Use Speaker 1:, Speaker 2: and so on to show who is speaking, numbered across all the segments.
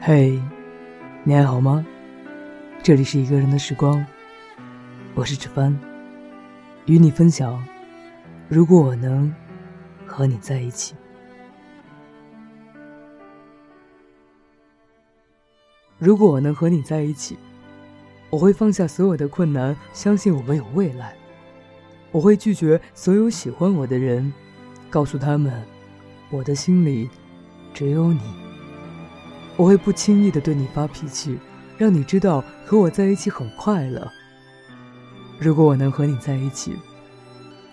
Speaker 1: 嘿，你还好吗？这里是一个人的时光，我是芷帆，与你分享。如果我能和你在一起，如果我能和你在一起，我会放下所有的困难，相信我们有未来。我会拒绝所有喜欢我的人，告诉他们，我的心里只有你。我会不轻易的对你发脾气，让你知道和我在一起很快乐。如果我能和你在一起，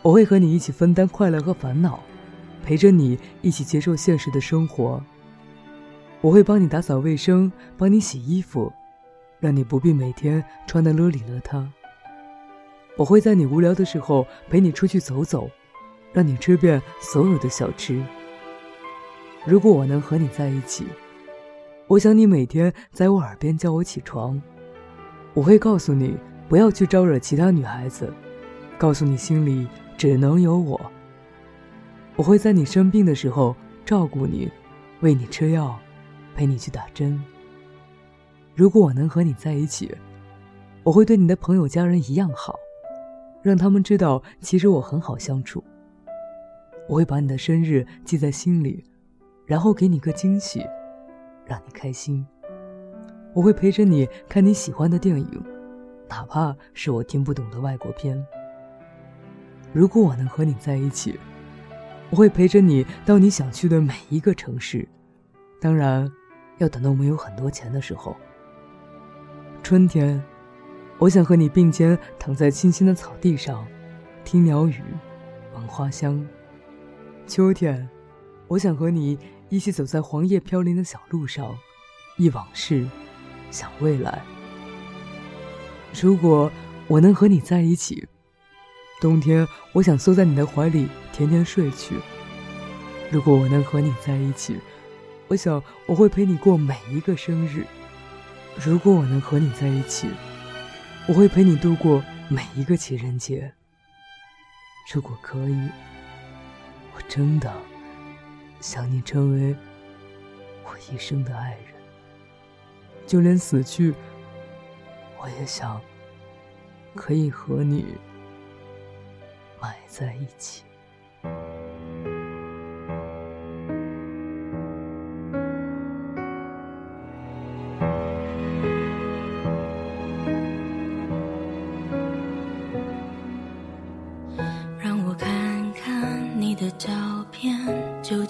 Speaker 1: 我会和你一起分担快乐和烦恼，陪着你一起接受现实的生活。我会帮你打扫卫生，帮你洗衣服，让你不必每天穿得邋里邋遢。我会在你无聊的时候陪你出去走走，让你吃遍所有的小吃。如果我能和你在一起。我想你每天在我耳边叫我起床，我会告诉你不要去招惹其他女孩子，告诉你心里只能有我。我会在你生病的时候照顾你，喂你吃药，陪你去打针。如果我能和你在一起，我会对你的朋友家人一样好，让他们知道其实我很好相处。我会把你的生日记在心里，然后给你个惊喜。让你开心，我会陪着你看你喜欢的电影，哪怕是我听不懂的外国片。如果我能和你在一起，我会陪着你到你想去的每一个城市，当然，要等到我们有很多钱的时候。春天，我想和你并肩躺在青青的草地上，听鸟语，闻花香。秋天，我想和你。一起走在黄叶飘零的小路上，忆往事，想未来。如果我能和你在一起，冬天我想缩在你的怀里甜甜睡去。如果我能和你在一起，我想我会陪你过每一个生日。如果我能和你在一起，我会陪你度过每一个情人节。如果可以，我真的。想你成为我一生的爱人，就连死去，我也想可以和你埋在一起。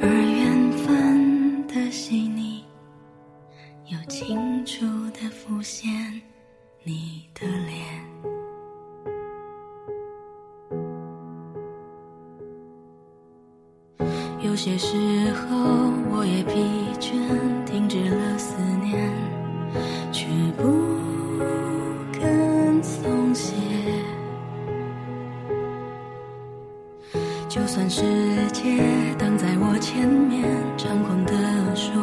Speaker 2: 而缘分的细腻又清楚地浮现你的脸。有些时候我也疲倦停止了思念却不就算世界挡在我前面，猖狂地说，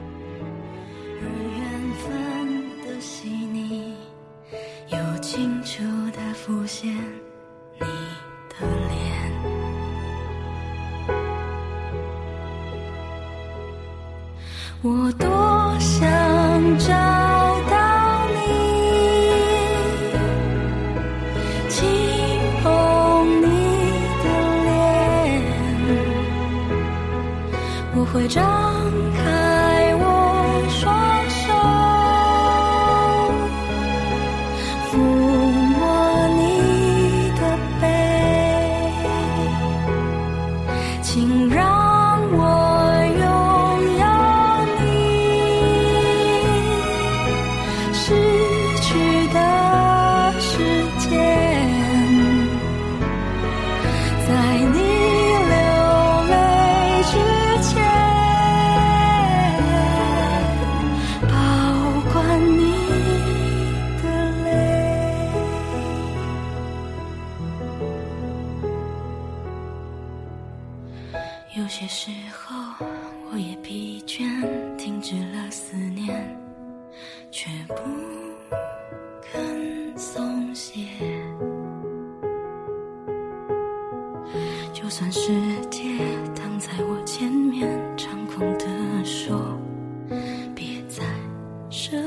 Speaker 2: 我多想找到你，轻捧你的脸，我会张些时候，我也疲倦，停止了思念，却不肯松懈。就算世界挡在我前面，猖狂地说：“别再奢。”